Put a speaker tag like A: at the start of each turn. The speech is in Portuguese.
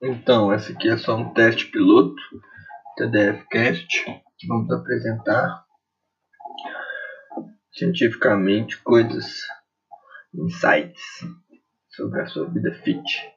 A: Então, esse aqui é só um teste piloto TDFcast que vamos apresentar cientificamente coisas, insights sobre a sua vida fit.